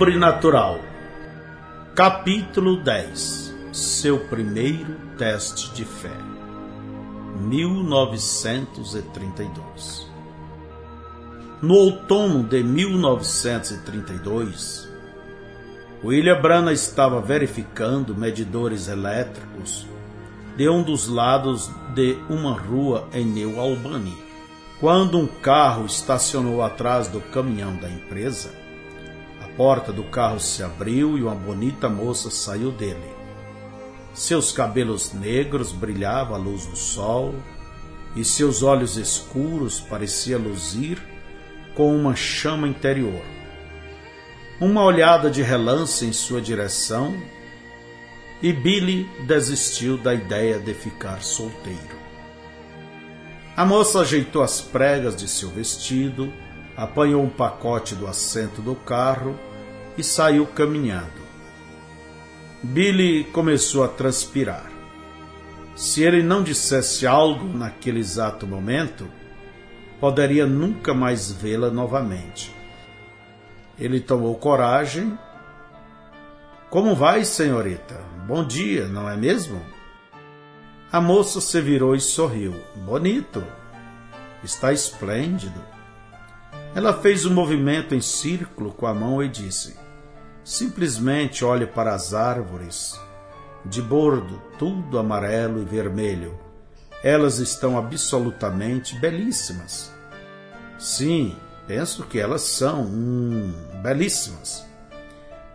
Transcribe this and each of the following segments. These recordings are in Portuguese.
Sobrenatural. Capítulo 10 Seu primeiro teste de fé. 1932 No outono de 1932, William Branagh estava verificando medidores elétricos de um dos lados de uma rua em New Albany, quando um carro estacionou atrás do caminhão da empresa porta do carro se abriu e uma bonita moça saiu dele. Seus cabelos negros brilhavam à luz do sol e seus olhos escuros pareciam luzir com uma chama interior. Uma olhada de relance em sua direção e Billy desistiu da ideia de ficar solteiro. A moça ajeitou as pregas de seu vestido, apanhou um pacote do assento do carro e saiu caminhando. Billy começou a transpirar. Se ele não dissesse algo naquele exato momento, poderia nunca mais vê-la novamente. Ele tomou coragem. Como vai, senhorita? Bom dia, não é mesmo? A moça se virou e sorriu. Bonito. Está esplêndido. Ela fez um movimento em círculo com a mão e disse: Simplesmente olhe para as árvores, de bordo, tudo amarelo e vermelho. Elas estão absolutamente belíssimas. Sim, penso que elas são hum, belíssimas.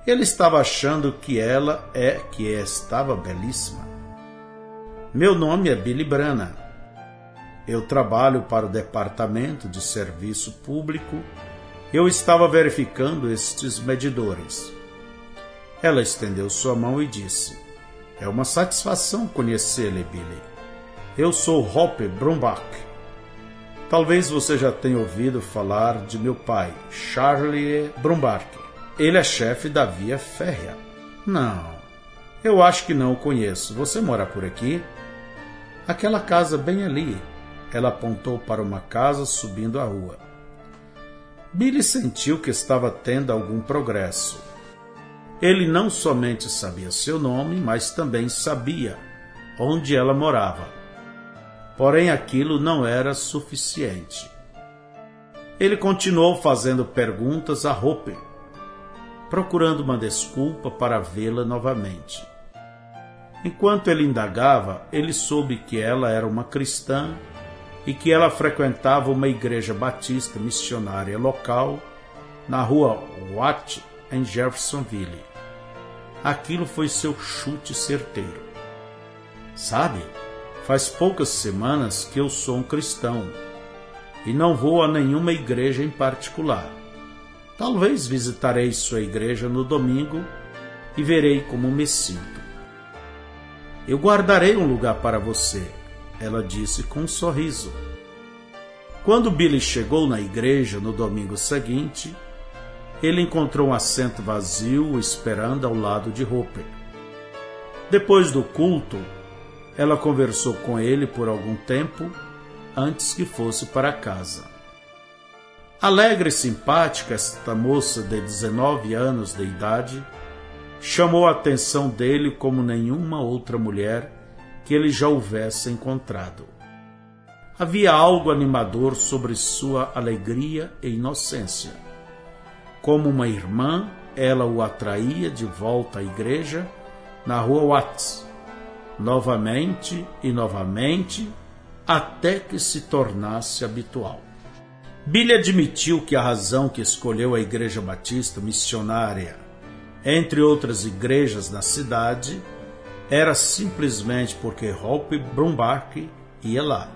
Ele estava achando que ela é que estava belíssima. Meu nome é Billy Brana. Eu trabalho para o Departamento de Serviço Público. Eu estava verificando estes medidores. Ela estendeu sua mão e disse: É uma satisfação conhecê-lo, Billy. Eu sou Hoppe Brumbach. Talvez você já tenha ouvido falar de meu pai, Charlie Brumbach. Ele é chefe da Via Férrea. Não, eu acho que não o conheço. Você mora por aqui? Aquela casa bem ali, ela apontou para uma casa subindo a rua. Billy sentiu que estava tendo algum progresso. Ele não somente sabia seu nome, mas também sabia onde ela morava. Porém, aquilo não era suficiente. Ele continuou fazendo perguntas a Hope, procurando uma desculpa para vê-la novamente. Enquanto ele indagava, ele soube que ela era uma cristã e que ela frequentava uma igreja batista missionária local na rua Watt, em Jeffersonville. Aquilo foi seu chute certeiro. Sabe, faz poucas semanas que eu sou um cristão e não vou a nenhuma igreja em particular. Talvez visitarei sua igreja no domingo e verei como me sinto. Eu guardarei um lugar para você ela disse com um sorriso. Quando Billy chegou na igreja no domingo seguinte, ele encontrou um assento vazio esperando ao lado de Hooper. Depois do culto, ela conversou com ele por algum tempo antes que fosse para casa. Alegre e simpática, esta moça de 19 anos de idade chamou a atenção dele como nenhuma outra mulher que ele já houvesse encontrado. Havia algo animador sobre sua alegria e inocência. Como uma irmã, ela o atraía de volta à igreja na rua Watts, novamente e novamente, até que se tornasse habitual. Billy admitiu que a razão que escolheu a Igreja Batista Missionária, entre outras igrejas na cidade, era simplesmente porque Hope Brumbach ia lá.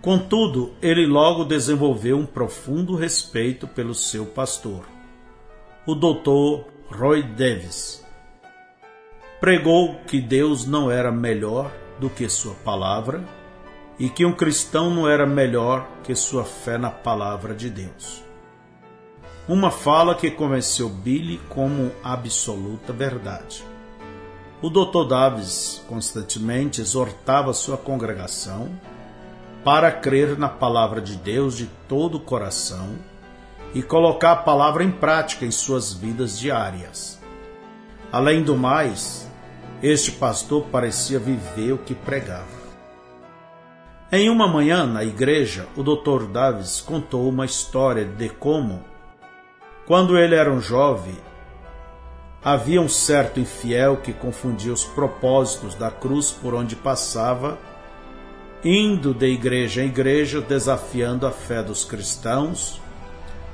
Contudo, ele logo desenvolveu um profundo respeito pelo seu pastor, o Dr. Roy Davis. Pregou que Deus não era melhor do que sua palavra e que um cristão não era melhor que sua fé na palavra de Deus. Uma fala que convenceu Billy como absoluta verdade. O Dr. Davis constantemente exortava sua congregação para crer na palavra de Deus de todo o coração e colocar a palavra em prática em suas vidas diárias. Além do mais, este pastor parecia viver o que pregava. Em uma manhã na igreja, o Dr. Davis contou uma história de como, quando ele era um jovem, havia um certo infiel que confundia os propósitos da cruz por onde passava, indo de igreja em igreja desafiando a fé dos cristãos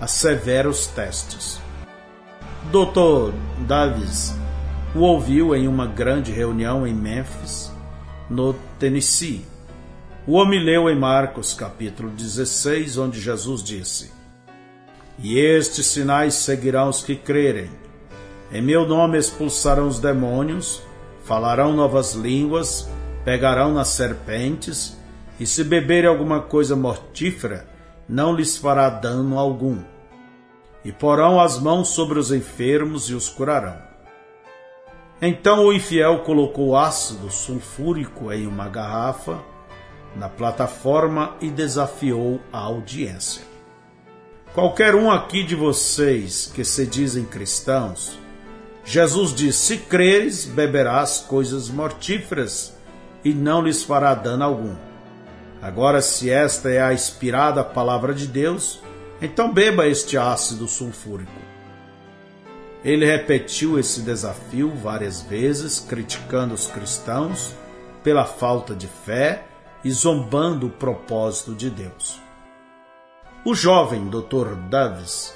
a severos testes. Dr. Davis o ouviu em uma grande reunião em Memphis, no Tennessee. O homem leu em Marcos capítulo 16, onde Jesus disse: E estes sinais seguirão os que crerem. Em meu nome expulsarão os demônios, falarão novas línguas, pegarão nas serpentes, e se beberem alguma coisa mortífera, não lhes fará dano algum. E porão as mãos sobre os enfermos e os curarão. Então o infiel colocou ácido sulfúrico em uma garrafa na plataforma e desafiou a audiência. Qualquer um aqui de vocês que se dizem cristãos, Jesus diz: Se creres, beberás coisas mortíferas e não lhes fará dano algum. Agora, se esta é a inspirada palavra de Deus, então beba este ácido sulfúrico. Ele repetiu esse desafio várias vezes, criticando os cristãos pela falta de fé e zombando o propósito de Deus. O jovem Dr. Davis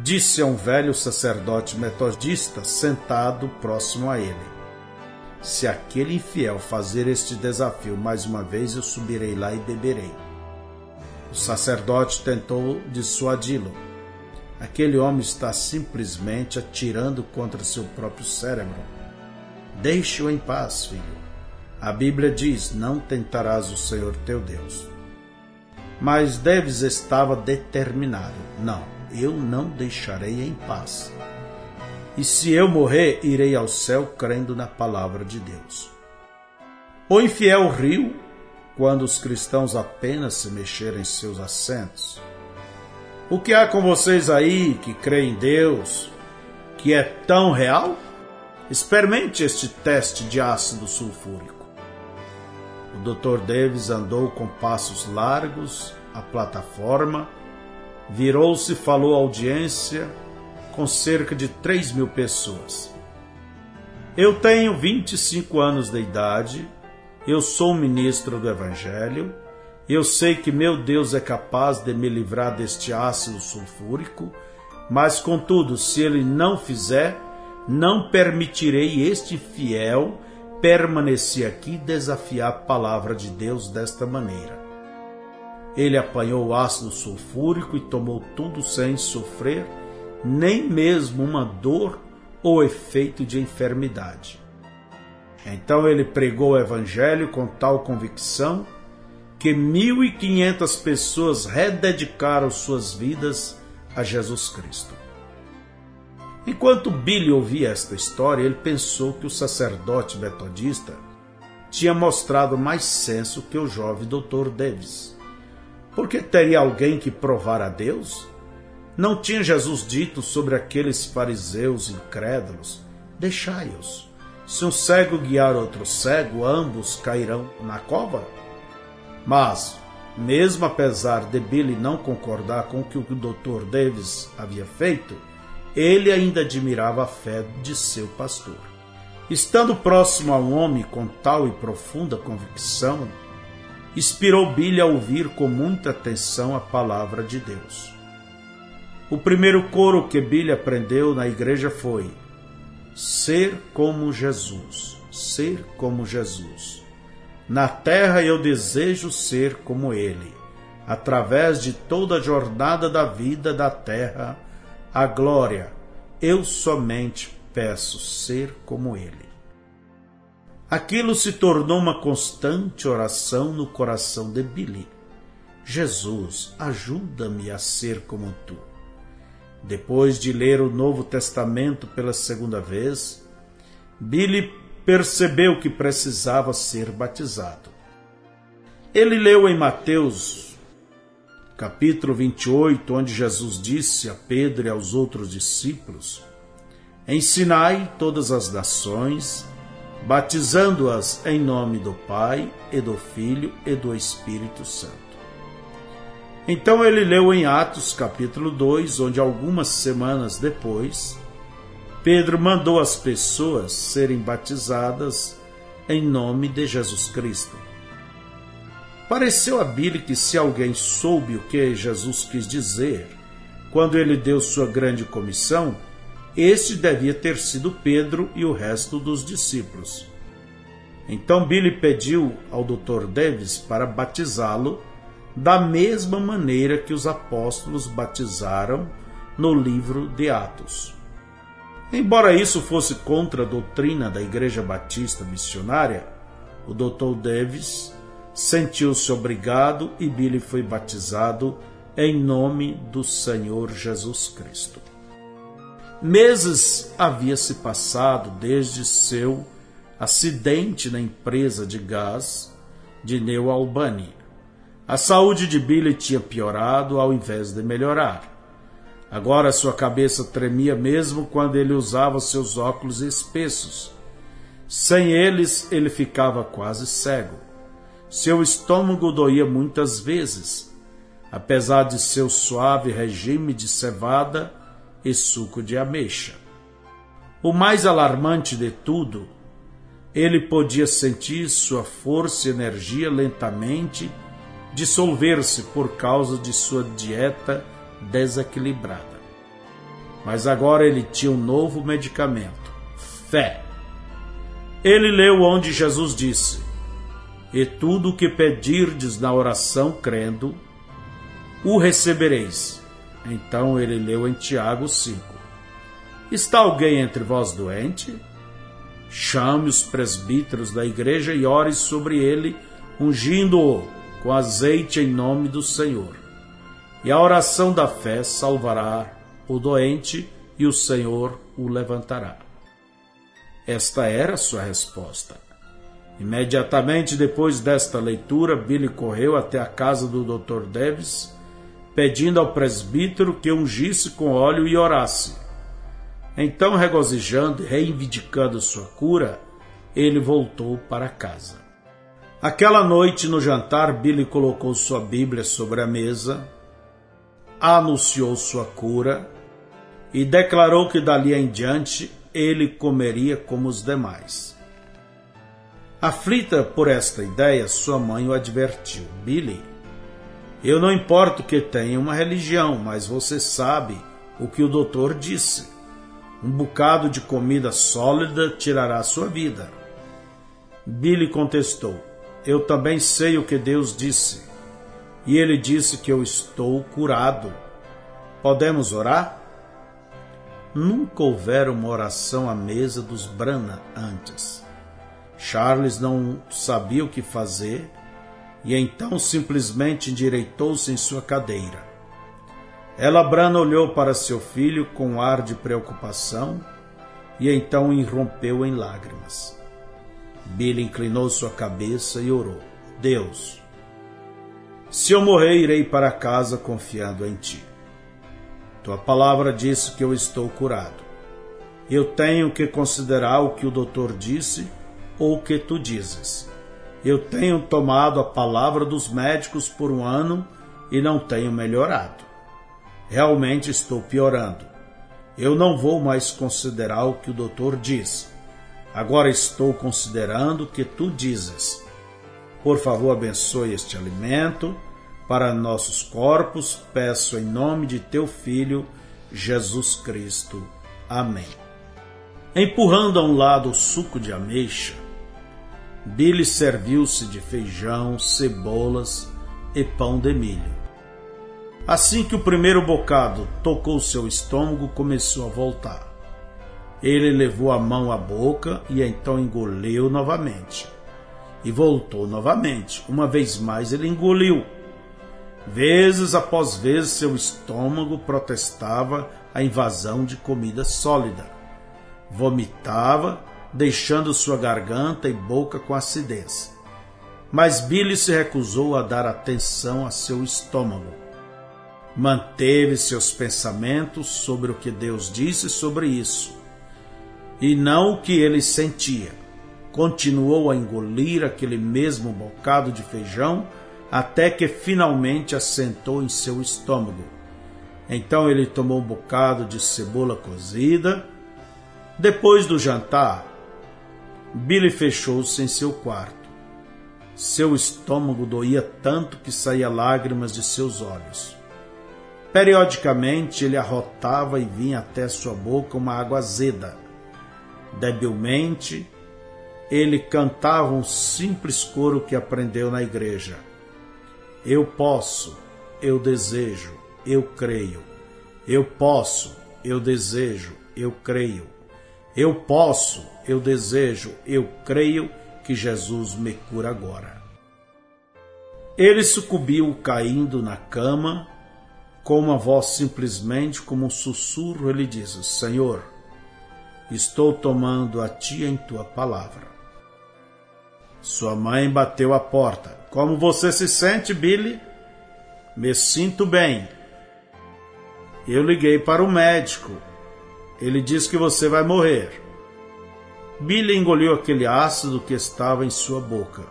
disse a um velho sacerdote metodista sentado próximo a ele: Se aquele infiel fazer este desafio mais uma vez, eu subirei lá e beberei. O sacerdote tentou dissuadi-lo. Aquele homem está simplesmente atirando contra seu próprio cérebro. Deixe-o em paz, filho. A Bíblia diz: Não tentarás o Senhor teu Deus. Mas Deves estava determinado: Não, eu não deixarei em paz. E se eu morrer, irei ao céu crendo na palavra de Deus. O infiel riu quando os cristãos apenas se mexeram em seus assentos. O que há com vocês aí que creem em Deus, que é tão real? Experimente este teste de ácido sulfúrico. O Dr. Davis andou com passos largos à plataforma virou-se e falou à audiência com cerca de 3 mil pessoas. Eu tenho 25 anos de idade, eu sou ministro do Evangelho, eu sei que meu Deus é capaz de me livrar deste ácido sulfúrico, mas contudo, se ele não fizer, não permitirei este fiel permanecer aqui e desafiar a palavra de Deus desta maneira. Ele apanhou o ácido sulfúrico e tomou tudo sem sofrer nem mesmo uma dor ou efeito de enfermidade. Então ele pregou o evangelho com tal convicção que 1.500 pessoas rededicaram suas vidas a Jesus Cristo. Enquanto Billy ouvia esta história, ele pensou que o sacerdote metodista tinha mostrado mais senso que o jovem Dr. Davis. Porque teria alguém que provar a Deus? Não tinha Jesus dito sobre aqueles fariseus incrédulos: Deixai-os. Se um cego guiar outro cego, ambos cairão na cova? Mas, mesmo apesar de Billy não concordar com o que o Dr. Davis havia feito, ele ainda admirava a fé de seu pastor. Estando próximo a um homem com tal e profunda convicção, inspirou Billy a ouvir com muita atenção a palavra de Deus. O primeiro coro que Billy aprendeu na igreja foi: Ser como Jesus, ser como Jesus. Na terra eu desejo ser como Ele. Através de toda a jornada da vida da terra, a glória, eu somente peço ser como Ele. Aquilo se tornou uma constante oração no coração de Billy. Jesus, ajuda-me a ser como tu. Depois de ler o Novo Testamento pela segunda vez, Billy percebeu que precisava ser batizado. Ele leu em Mateus, capítulo 28, onde Jesus disse a Pedro e aos outros discípulos: Ensinai todas as nações, batizando-as em nome do Pai e do Filho e do Espírito Santo. Então ele leu em Atos capítulo 2, onde algumas semanas depois, Pedro mandou as pessoas serem batizadas em nome de Jesus Cristo. Pareceu a Billy que se alguém soube o que Jesus quis dizer quando ele deu sua grande comissão, este devia ter sido Pedro e o resto dos discípulos. Então Billy pediu ao Dr. Davis para batizá-lo da mesma maneira que os apóstolos batizaram no livro de Atos. Embora isso fosse contra a doutrina da Igreja Batista Missionária, o Dr. Davis sentiu-se obrigado e Billy foi batizado em nome do Senhor Jesus Cristo. Meses havia se passado desde seu acidente na empresa de gás de New Albany. A saúde de Billy tinha piorado ao invés de melhorar. Agora sua cabeça tremia mesmo quando ele usava seus óculos espessos. Sem eles, ele ficava quase cego. Seu estômago doía muitas vezes, apesar de seu suave regime de cevada e suco de ameixa. O mais alarmante de tudo, ele podia sentir sua força e energia lentamente dissolver-se por causa de sua dieta desequilibrada. Mas agora ele tinha um novo medicamento: fé. Ele leu onde Jesus disse: E tudo o que pedirdes na oração crendo, o recebereis. Então ele leu em Tiago 5: Está alguém entre vós doente? Chame os presbíteros da igreja e ore sobre ele, ungindo-o com azeite em nome do Senhor. E a oração da fé salvará o doente e o Senhor o levantará. Esta era sua resposta. Imediatamente depois desta leitura, Billy correu até a casa do Dr. Davis pedindo ao presbítero que ungisse com óleo e orasse. Então, regozijando e reivindicando sua cura, ele voltou para casa. Aquela noite, no jantar, Billy colocou sua Bíblia sobre a mesa, anunciou sua cura e declarou que dali em diante ele comeria como os demais. Aflita por esta ideia, sua mãe o advertiu: Billy, eu não importo que tenha uma religião, mas você sabe o que o doutor disse. Um bocado de comida sólida tirará sua vida. Billy contestou: Eu também sei o que Deus disse. E ele disse que eu estou curado. Podemos orar? Nunca houvera uma oração à mesa dos Brana antes. Charles não sabia o que fazer e então simplesmente endireitou-se em sua cadeira. Ela Brana olhou para seu filho com um ar de preocupação e então irrompeu em lágrimas. Billy inclinou sua cabeça e orou: Deus, se eu morrer, irei para casa confiando em ti. Tua palavra disse que eu estou curado. Eu tenho que considerar o que o doutor disse ou o que tu dizes. Eu tenho tomado a palavra dos médicos por um ano e não tenho melhorado. Realmente estou piorando. Eu não vou mais considerar o que o doutor diz. Agora estou considerando o que tu dizes. Por favor, abençoe este alimento para nossos corpos. Peço em nome de teu Filho, Jesus Cristo. Amém. Empurrando a um lado o suco de ameixa, Billy serviu-se de feijão, cebolas e pão de milho. Assim que o primeiro bocado tocou seu estômago, começou a voltar. Ele levou a mão à boca e então engoliu novamente. E voltou novamente. Uma vez mais ele engoliu. Vezes após vezes seu estômago protestava a invasão de comida sólida. Vomitava deixando sua garganta e boca com acidez. Mas Billy se recusou a dar atenção a seu estômago. Manteve seus pensamentos sobre o que Deus disse sobre isso, e não o que ele sentia. Continuou a engolir aquele mesmo bocado de feijão até que finalmente assentou em seu estômago. Então ele tomou um bocado de cebola cozida. Depois do jantar, Billy fechou-se em seu quarto. Seu estômago doía tanto que saía lágrimas de seus olhos. Periodicamente ele arrotava e vinha até sua boca uma água azeda. Debilmente, ele cantava um simples coro que aprendeu na igreja. Eu posso, eu desejo, eu creio. Eu posso, eu desejo, eu creio. Eu posso, eu desejo, eu creio que Jesus me cura agora. Ele sucumbiu caindo na cama, com uma voz simplesmente como um sussurro, ele diz: Senhor, estou tomando a ti em tua palavra. Sua mãe bateu a porta. Como você se sente, Billy? Me sinto bem. Eu liguei para o médico. Ele disse que você vai morrer. Billy engoliu aquele ácido que estava em sua boca.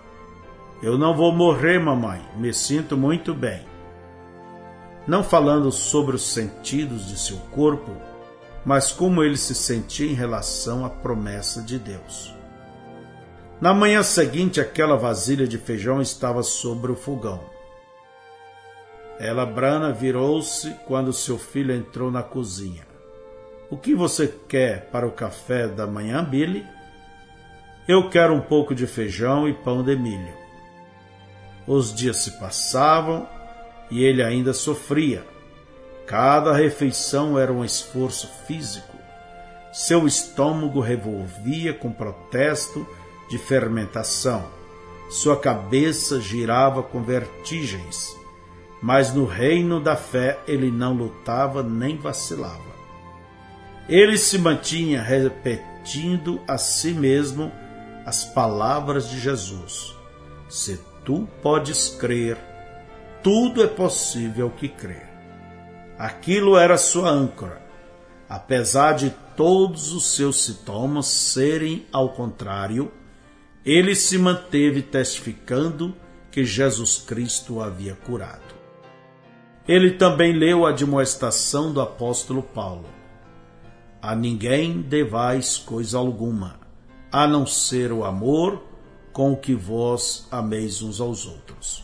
Eu não vou morrer, mamãe. Me sinto muito bem. Não falando sobre os sentidos de seu corpo, mas como ele se sentia em relação à promessa de Deus. Na manhã seguinte, aquela vasilha de feijão estava sobre o fogão. Ela Brana virou-se quando seu filho entrou na cozinha. O que você quer para o café da manhã, Billy? Eu quero um pouco de feijão e pão de milho. Os dias se passavam e ele ainda sofria. Cada refeição era um esforço físico. Seu estômago revolvia com protesto de fermentação. Sua cabeça girava com vertigens, mas no reino da fé ele não lutava nem vacilava. Ele se mantinha repetindo a si mesmo as palavras de Jesus: Se tu podes crer, tudo é possível que crer. Aquilo era sua âncora, apesar de todos os seus sintomas serem, ao contrário, ele se manteve testificando que Jesus Cristo o havia curado. Ele também leu a admoestação do apóstolo Paulo: A ninguém devais coisa alguma, a não ser o amor com o que vós ameis uns aos outros.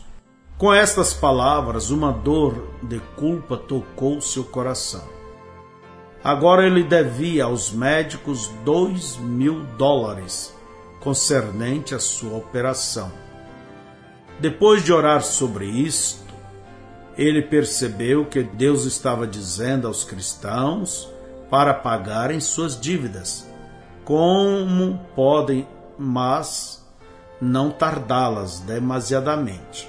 Com estas palavras, uma dor de culpa tocou seu coração. Agora ele devia aos médicos dois mil dólares concernente à sua operação. Depois de orar sobre isto, ele percebeu que Deus estava dizendo aos cristãos para pagarem suas dívidas, como podem, mas não tardá-las demasiadamente.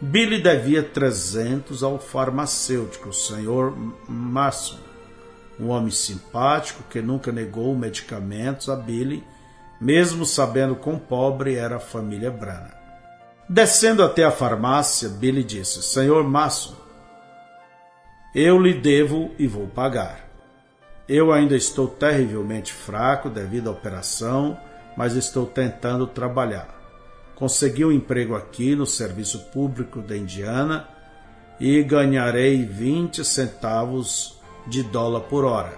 Billy devia 300 ao farmacêutico, o senhor Mason, um homem simpático que nunca negou medicamentos a Billy mesmo sabendo quão pobre era a família Brana. Descendo até a farmácia, Billy disse: Senhor Masso, eu lhe devo e vou pagar. Eu ainda estou terrivelmente fraco devido à operação, mas estou tentando trabalhar. Consegui um emprego aqui no Serviço Público da Indiana e ganharei 20 centavos de dólar por hora.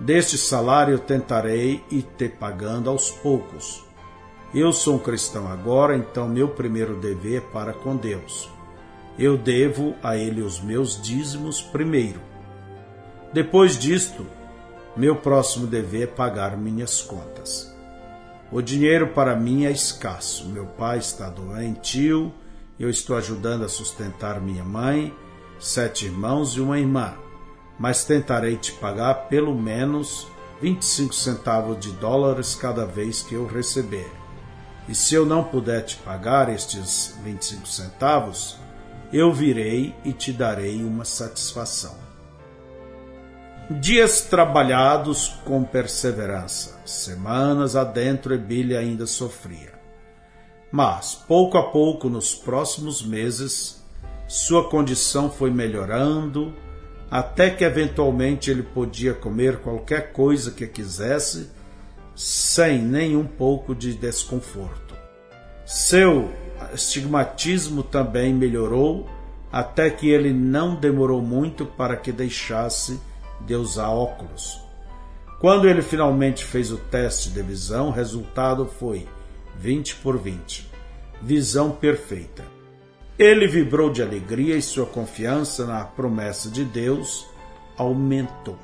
Deste salário tentarei ir te pagando aos poucos. Eu sou um cristão agora, então meu primeiro dever é para com Deus. Eu devo a Ele os meus dízimos primeiro. Depois disto, meu próximo dever é pagar minhas contas. O dinheiro para mim é escasso. Meu pai está doentio, eu estou ajudando a sustentar minha mãe, sete irmãos e uma irmã mas tentarei te pagar pelo menos 25 centavos de dólares cada vez que eu receber. E se eu não puder te pagar estes 25 centavos, eu virei e te darei uma satisfação. Dias trabalhados com perseverança, semanas adentro, Ebília ainda sofria. Mas, pouco a pouco, nos próximos meses, sua condição foi melhorando, até que eventualmente ele podia comer qualquer coisa que quisesse, sem nenhum pouco de desconforto. Seu estigmatismo também melhorou, até que ele não demorou muito para que deixasse de usar óculos. Quando ele finalmente fez o teste de visão, o resultado foi 20 por 20. Visão perfeita. Ele vibrou de alegria e sua confiança na promessa de Deus aumentou.